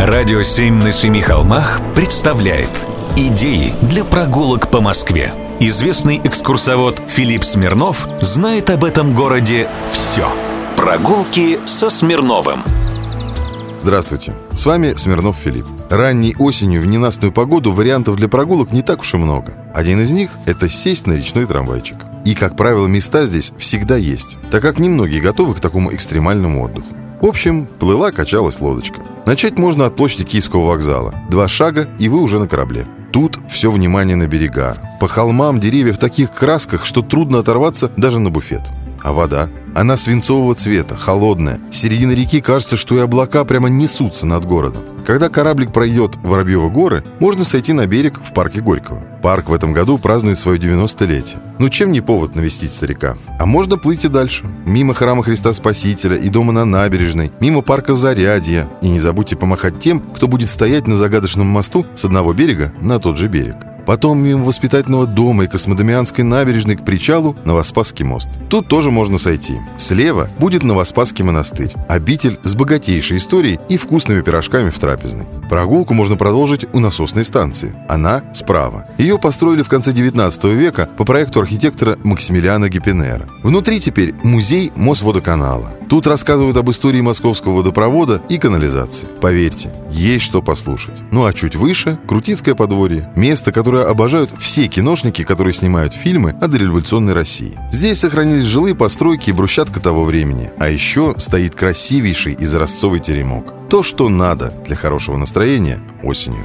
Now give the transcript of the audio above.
Радио «Семь на семи холмах» представляет Идеи для прогулок по Москве. Известный экскурсовод Филипп Смирнов знает об этом городе все. Прогулки со Смирновым. Здравствуйте, с вами Смирнов Филипп. Ранней осенью в ненастную погоду вариантов для прогулок не так уж и много. Один из них – это сесть на речной трамвайчик. И, как правило, места здесь всегда есть, так как немногие готовы к такому экстремальному отдыху. В общем, плыла, качалась лодочка. Начать можно от площади Киевского вокзала. Два шага, и вы уже на корабле. Тут все внимание на берега. По холмам деревья в таких красках, что трудно оторваться даже на буфет. А вода? Она свинцового цвета, холодная. С середины реки кажется, что и облака прямо несутся над городом. Когда кораблик пройдет Воробьевы горы, можно сойти на берег в парке Горького. Парк в этом году празднует свое 90-летие. Ну чем не повод навестить старика? А можно плыть и дальше. Мимо храма Христа Спасителя и дома на набережной, мимо парка Зарядье. И не забудьте помахать тем, кто будет стоять на загадочном мосту с одного берега на тот же берег. Потом мимо воспитательного дома и Космодемианской набережной к причалу Новоспасский мост. Тут тоже можно сойти. Слева будет Новоспасский монастырь. Обитель с богатейшей историей и вкусными пирожками в трапезной. Прогулку можно продолжить у насосной станции. Она справа. Ее построили в конце 19 века по проекту архитектора Максимилиана Гепенера. Внутри теперь музей Мосводоканала. Тут рассказывают об истории московского водопровода и канализации. Поверьте, есть что послушать. Ну а чуть выше – Крутицкое подворье. Место, которое обожают все киношники, которые снимают фильмы о дореволюционной России. Здесь сохранились жилые постройки и брусчатка того времени. А еще стоит красивейший изразцовый теремок. То, что надо для хорошего настроения осенью.